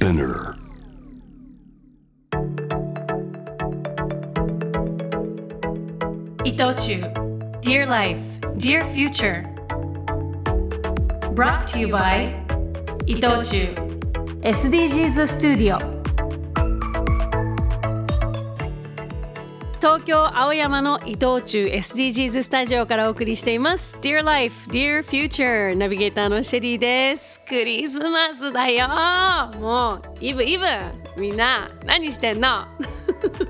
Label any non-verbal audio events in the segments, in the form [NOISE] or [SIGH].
Spinner. 伊藤忠 Dear Life, Dear Future Brought to you by 伊藤忠 SDGs ス東京青山の伊藤忠 SDGs スタジオからお送りしています。Dear Life, Dear Future. ナビゲーターのシェリーです。クリスマスだよ。もうイブイブ。みんな何してんの？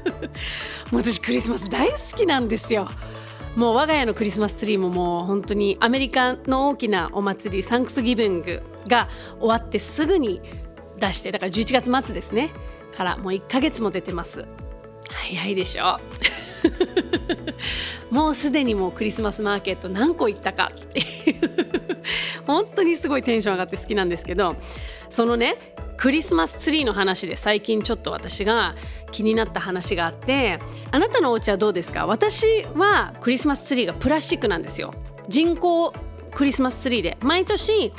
[LAUGHS] もう私クリスマス大好きなんですよ。もう我が家のクリスマスツリーももう本当にアメリカの大きなお祭りサンクスギビングが終わってすぐに出してだから11月末ですね。からもう1ヶ月も出てます。早いでしょ。[LAUGHS] もうすでにもうクリスマスマーケット何個行ったか。っていう本当にすごいテンション上がって好きなんですけどそのねクリスマスツリーの話で最近ちょっと私が気になった話があってあなたのお家はどうですか？私はクリスマスツリーがプラスチックなんですよ。人工クリスマスツリーで。毎年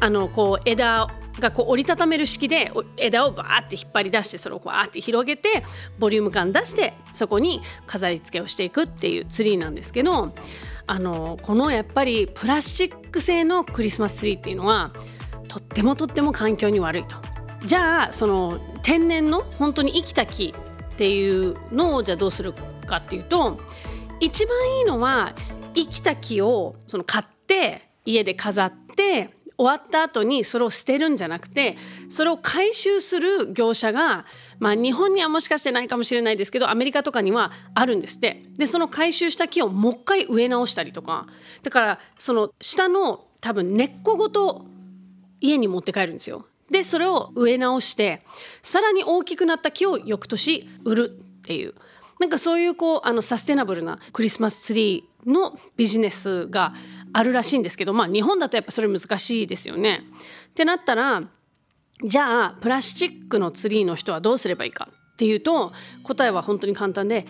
あのこう枝がこう折りたためる式で枝をバーって引っ張り出してそれをバーって広げてボリューム感出してそこに飾り付けをしていくっていうツリーなんですけどあのこのやっぱりプラスチック製のクリスマスツリーっていうのはとってもとっても環境に悪いと。じゃあその天然の本当に生きた木っていうのをじゃあどうするかっていうと一番いいのは生きた木をその買って家で飾って終わった後にそれを捨てるんじゃなくてそれを回収する業者が、まあ、日本にはもしかしてないかもしれないですけどアメリカとかにはあるんですって。でその回収した木をもう一回植え直したりとか。だからその下の多分根っこごと家に持って帰るんですよ。でそれを植え直してさらに大きくなった木を翌年売るっていう。なんかそういうこうあのサステナブルなクリスマスツリーのビジネスがあるらしいんですけどまあ日本だとやっぱそれ難しいですよね。ってなったらじゃあプラスチックのツリーの人はどうすればいいかっていうと答えは本当に簡単で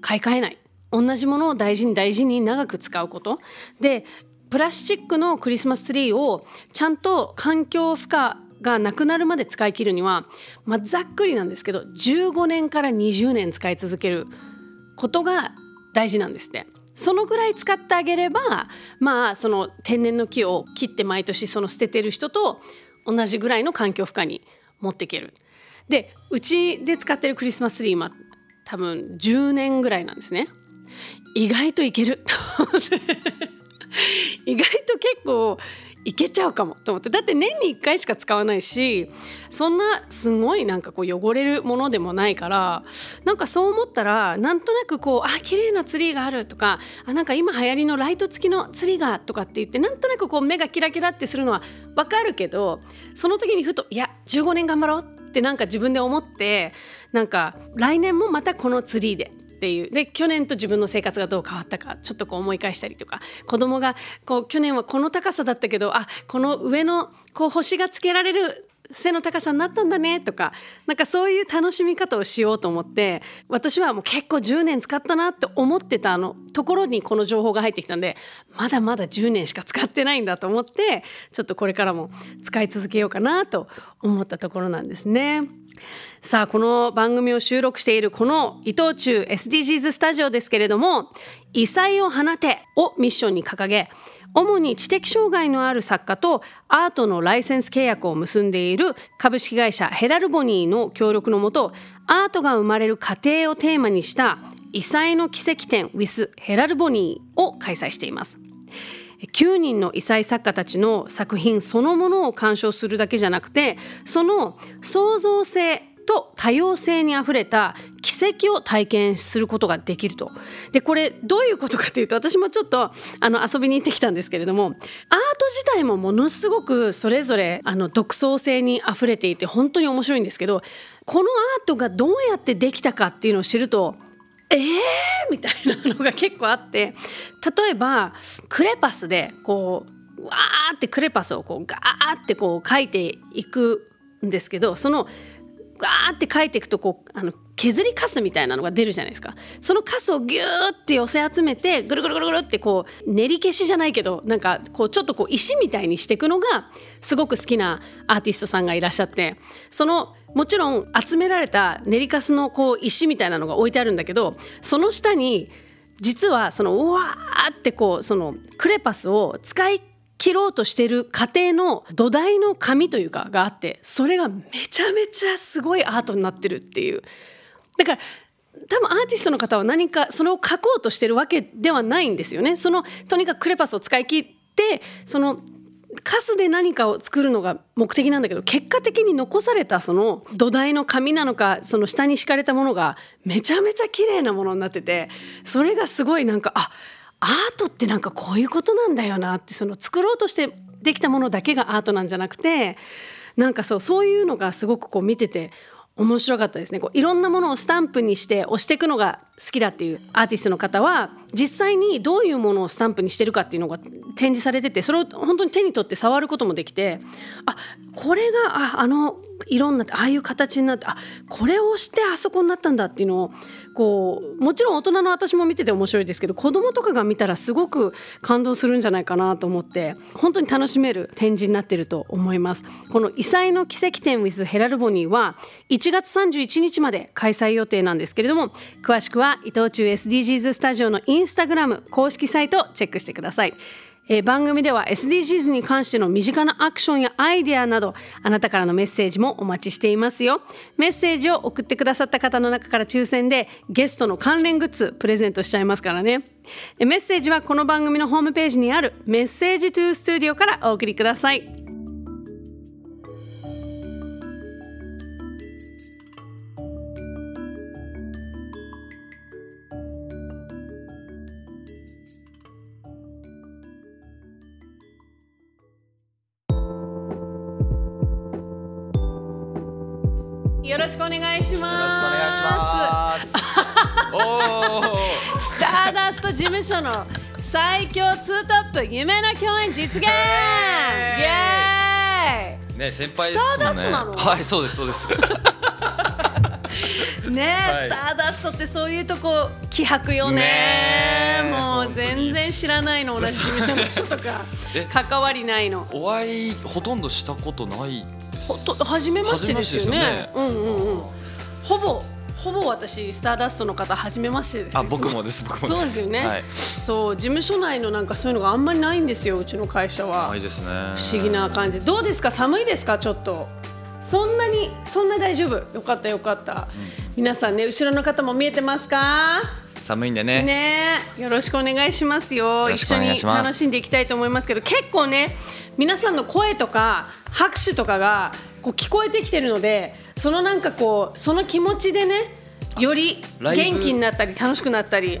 買い替えない同じものを大事に大事に長く使うことでプラスチックのクリスマスツリーをちゃんと環境負荷がなくなるまで使い切るには、まあ、ざっくりなんですけど15年から20年使い続けることが大事なんですって。そのぐらい使ってあげればまあその天然の木を切って毎年その捨ててる人と同じぐらいの環境負荷に持っていける。でうちで使ってるクリスマスツリー今多分10年ぐらいなんですね。意外といける [LAUGHS] 意外と結構いけちゃうかもと思って。だって年に1回しか使わないしそんなすごいなんかこう汚れるものでもないからなんかそう思ったらなんとなくこうあ綺麗なツリーがあるとかあなんか今流行りのライト付きのツリーがとかって言ってなんとなくこう目がキラキラってするのはわかるけどその時にふといや15年頑張ろうってなんか自分で思ってなんか来年もまたこのツリーでっていう。で去年と自分の生活がどう変わったかちょっとこう思い返したりとか。子供がこう去年はこの高さだったけどあこの上のこう星がつけられる背の高さになったんだねとかなんかそういう楽しみ方をしようと思って私はもう結構10年使ったなって思ってたあのところにこの情報が入ってきたんでまだまだ10年しか使ってないんだと思ってちょっとこれからも使い続けようかなと思ったところなんですね。さあこの番組を収録しているこの伊藤忠 SDGs スタジオですけれども「異彩を放て」をミッションに掲げ主に知的障害のある作家とアートのライセンス契約を結んでいる株式会社ヘラルボニーの協力のもとアートが生まれる過程をテーマにした異彩の奇跡展 with ヘラルボニーを開催しています。9人の異彩作家たちの作品そのものを鑑賞するだけじゃなくてその創造性と多様性にあふれた奇跡を体験することができると。でこれどういうことかというと私もちょっとあの遊びに行ってきたんですけれどもアート自体もものすごくそれぞれあの独創性にあふれていて本当に面白いんですけどこのアートがどうやってできたかっていうのを知るとえー？みたいなのが結構あって例えばクレパスでこうわーってクレパスをこうガーってこう描いていくんですけどそのガーって書いていくとこうあの削りカスみたいなのが出るじゃないですか。そのカスをギューって寄せ集めてぐるぐるぐるぐるってこう練り消しじゃないけどなんかこうちょっとこう石みたいにしていくのがすごく好きなアーティストさんがいらっしゃってそのもちろん集められた練りカスのこう石みたいなのが置いてあるんだけどその下に実はそのうわーってこうそのクレパスを使い切ろうとしてる過程の土台の紙というかがあってそれがめちゃめちゃすごいアートになってるっていう。だから多分アーティストの方は何かそれを書こうとしてるわけではないんですよね。そのとにかくクレパスを使い切ってそのカスで何かを作るのが目的なんだけど結果的に残されたその土台の紙なのかその下に敷かれたものがめちゃめちゃ綺麗なものになっててそれがすごいなんかあアートってなんかこういうことなんだよなってその作ろうとしてできたものだけがアートなんじゃなくてなんかそうそういうのがすごくこう見てて面白かったですね。こういろんなものをスタンプにして押していくのが好きだっていうアーティストの方は実際にどういうものをスタンプにしてるかっていうのが展示されててそれを本当に手に取って触ることもできてあこれがああの色になってああいう形になってあこれをしてあそこになったんだっていうのをこうもちろん大人の私も見てて面白いですけど子供とかが見たらすごく感動するんじゃないかなと思って本当に楽しめる展示になってると思います。この異彩の奇跡展 with ヘラルボニーは1月31日まで開催予定なんですけれども詳しくはは伊藤忠 SDGs スタジオのインスタグラム公式サイトをチェックしてください。えー、番組では SDGs に関しての身近なアクションやアイデアなどあなたからのメッセージもお待ちしていますよ。メッセージを送ってくださった方の中から抽選でゲストの関連グッズプレゼントしちゃいますからね。メッセージはこの番組のホームページにあるメッセージトゥースタジオからお送りください。よろしくお願いします。よろしくお願いします。お [LAUGHS] スターダスト事務所の最強ツートップ夢の共演実現。イエエーイね先輩ね。スターダストなの？はいそうですそうです。[LAUGHS] ねえ、はいスターダストってそういうとこ気迫よねねえもう全然知らないの同じ事務所の人とか [LAUGHS] え関わりないの。お会いほとんどしたことないと初めましてですよね。初めましてですよねうんうんうん。ほぼほぼ私スターダストの方初めましてです。あ僕もです僕もです。そうですよね、はい。そう事務所内のなんかそういうのがあんまりないんですようちの会社は、ないですね。不思議な感じどうですか？寒いですか？ちょっとそんなにそんな大丈夫？よかったよかった、皆さんね後ろの方も見えてますか？寒いんでね。ね。えよろしくお願いしますよ。一緒に楽しんでいきたいと思いますけど結構ね皆さんの声とか拍手とかがこう聞こえてきてるのでそのなんかこうその気持ちでねより元気になったり楽しくなったり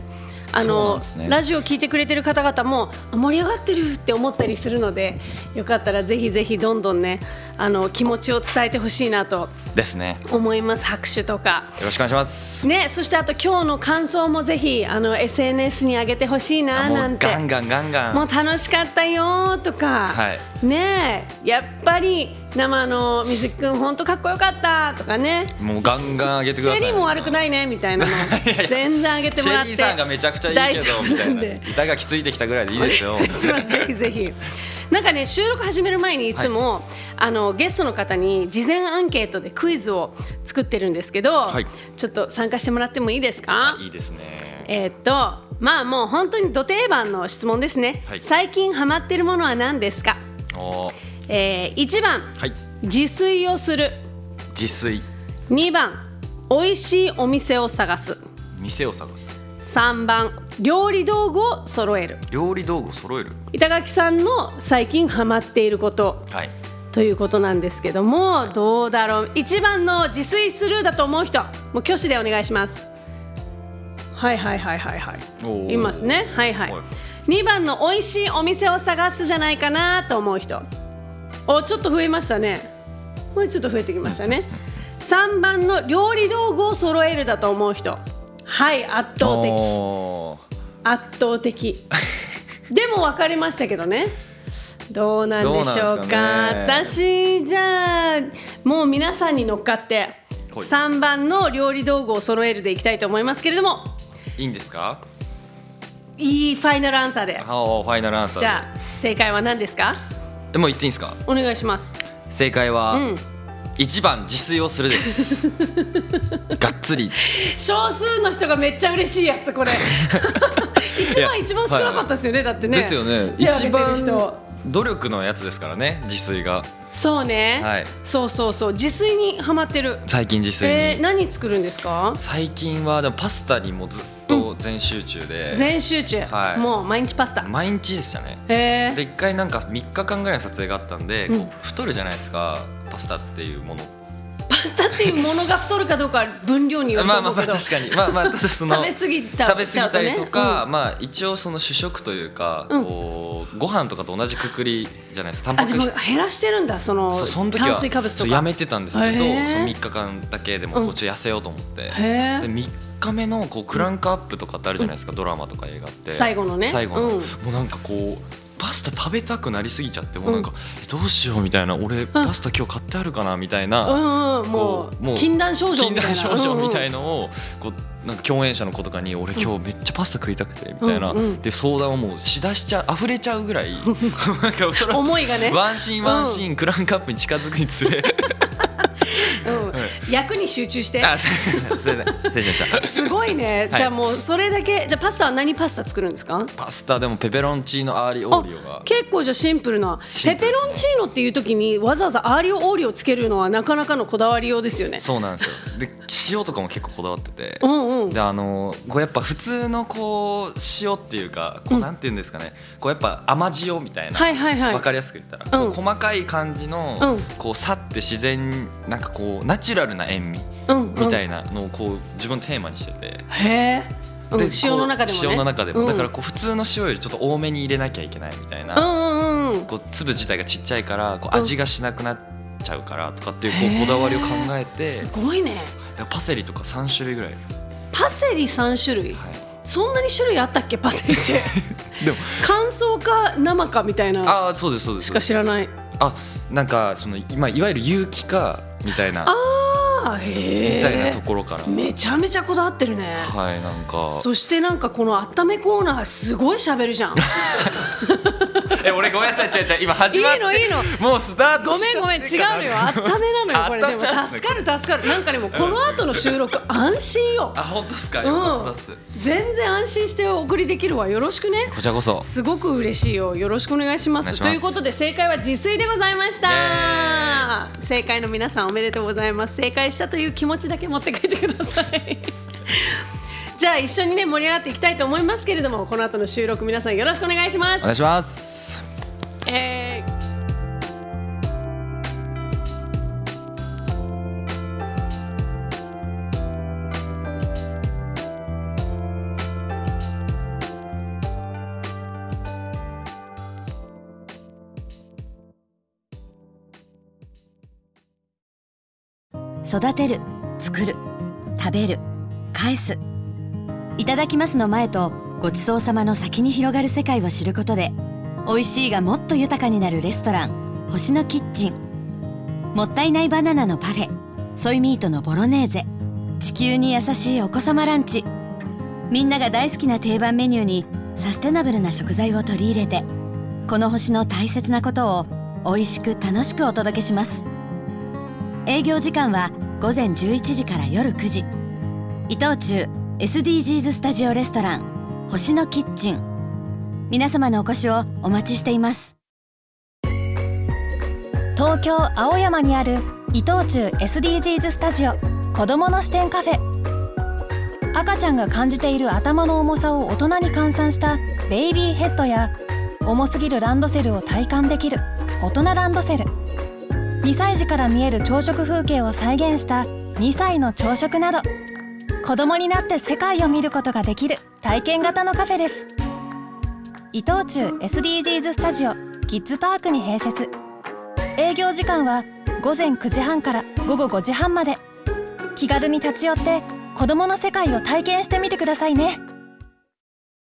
あの、ね。ラジオを聞いてくれてる方々もあ盛り上がってるって思ったりするのでよかったらぜひぜひどんどんねあの気持ちを伝えてほしいなとですね。思います拍手とか。よろしくお願いします。ね、そしてあと今日の感想もぜひあの SNS に上げてほしいななんてうガンガンガンガン。もう楽しかったよとか、はいねえやっぱり生の水木くん本当かっこよかったとかねもうガンガン上げてください。シェリーも悪くないねみたいなの [LAUGHS] 全然上げてもらってシェリーさんがめちゃくちゃいいけどみたいな。板がきついてきたぐらいでいいですよ。[LAUGHS] しますぜひぜひなんかね収録始める前にいつも、あのゲストの方に事前アンケートでクイズを作ってるんですけど、はい。ちょっと参加してもらってもいいですか？いいですね。えーっとまあもう本当にど定番の質問ですね、はい。最近ハマってるものは何ですか、えー、1番はい。自炊をする。自炊。2番美味しいお店を探す。店を探す。3番料理道具を揃える。料理道具を揃える。板垣さんの最近ハマっていること。はい。ということなんですけどもどうだろう。1番の自炊するだと思う人。もう挙手でお願いします。はいはいはいはいはい。いますね。はいはい。はい。2番の美味しいお店を探すじゃないかなと思う人。おちょっと増えましたね。もうちょっと増えてきましたね。3番の料理道具を揃えるだと思う人。はい圧倒的圧倒的。[LAUGHS] でも分かれましたけどね。どうなんでしょうか。ね。私じゃあもう皆さんに乗っかってはい。3番の料理道具を揃えるでいきたいと思いますけれども。いいんですか？いいファイナルアンサーで。ファイナルアンサーじゃあ正解は何ですか？あもう言っていいんですか？お願いします。正解は、うん。一番自炊をするです。[LAUGHS] がっつり。少数の人がめっちゃ嬉しいやつこれ [LAUGHS] 一番一番少なかったですよね、だってね。ですよね。一番人努力のやつですからね自炊が。そうね、はい。そうそうそう。自炊にハマってる。最近自炊に、えー、何作るんですか？最近はでもパスタにもずっと全集中で、全集中、はい。もう毎日パスタ。毎日でしたね。えー、で一回なんか3日間ぐらいの撮影があったんで、うん。太るじゃないですかパスタっていうものパスタっていうものが太るかどうかは分量によるとまあまあ思うけど、まあ確かに。まあまあその食べ過ぎた食べ過ぎたりとか、うん。まあ一応その主食というか、うん。こうご飯とかと同じくくりじゃないですか。タンパク質。う減らしてるんだそのその時は炭水化物とか。そうやめてたんですけど、その3日間だけでもうん。こっと痩せようと思って、へでえ3日目のこうクランクアップとかってあるじゃないですか、ドラマとか映画って。最後のね。最後の、うん。もうなんかこうパスタ食べたくなりすぎちゃってもうなんか、えどうしようみたいな俺パスタ今日買ってあるかなみたいな、うんうんもこうもうう禁断症状禁みたいな。断症状みたいな、のをこうなんか共演者の子とかに俺今日めっちゃパスタ食いたくてみたいな、うんうんで相談をもうしだしちゃう溢れちゃうぐらい [LAUGHS] なんか思いがね。ワンシーンワンシーン、クランクアップに近づくにつれ。うん、[LAUGHS] 役に集中して。あすいません。失礼しました。すごいね、はい。じゃあもうそれだけ。じゃあパスタは何パスタ作るんですか？パスタでもペペロンチーノアーリオオーリオが。結構じゃあシンプルな。ペペロンチーノっていう時にわざわざアーリオオーリオつけるのはなかなかのこだわりようですよね。そうなんですよ。で塩とかも結構こだわってて、うんうん。であのこうやっぱ普通のこう塩っていうかこうなんていうんですかね、こうやっぱ甘塩みたいな、はいはいはい。わかりやすく言ったら、細かい感じの、うん。こうさって自然なんかこうナチュラルな塩味うんみたいなのをこう自分のテーマにしてて、へえ、うん、で塩の中でもね。塩の中でも、うん。だからこう普通の塩よりちょっと多めに入れなきゃいけないみたいな、うんうんうん。こう粒自体がちっちゃいからこううん。味がしなくなっちゃうからとかっていうこうこだわりを考えて。すごいね。でパセリとか3種類ぐらい、はい、パセリ3種類？そんなに種類あったっけパセリって。[LAUGHS] でも。乾燥か生かみたいな。ああそうですそうです。しか知らない。あなんかその今いわゆる有機化みたいな。あみたいなところから。めちゃめちゃこだわってるね。はいなんか。そしてなんかこの温めコーナーすごい喋るじゃん。[LAUGHS] え俺ごめんなさい。違う違う。今始まっていいのいいの。もうスタートごめんごめん違うのよ [LAUGHS] 温めなのよ。これ。でも助かる助かる。なんかでもこの後の収録安心よ。あ本当ですか？うん。よかったっす、全然安心してお送りできるわ。よろしくね。こちらこそ。すごく嬉しいよ。よろしくお願いします。お願いします。ということで正解は自炊でございました。正解の皆さんおめでとうございます。正解したという気持ちだけ持って帰ってください。[LAUGHS] じゃあ一緒にね盛り上がっていきたいと思いますけれどもこの後の収録皆さんよろしくお願いします。お願いします。えー育てる作る食べる返す。いただきますの前とごちそうさまの先に広がる世界を知ることで美味しいがもっと豊かになるレストラン星のキッチン。もったいないバナナのパフェソイミートのボロネーゼ。地球に優しいお子様ランチ。みんなが大好きな定番メニューにサステナブルな食材を取り入れてこの星の大切なことを美味しく楽しくお届けします。営業時間は午前11時から夜9時。伊藤忠 SDGs スタジオレストラン星のキッチン。皆様のお越しをお待ちしています。東京青山にある伊藤忠 SDGs スタジオ子どもの視点カフェ。赤ちゃんが感じている頭の重さを大人に換算したベイビーヘッドや重すぎるランドセルを体感できる大人ランドセル。2歳児から見える朝食風景を再現した2歳の朝食など子供になって世界を見ることができる体験型のカフェです。伊藤忠 SDGs スタジオキッズパークに併設。営業時間は午前9時半から午後5時半まで。気軽に立ち寄って子どもの世界を体験してみてくださいね。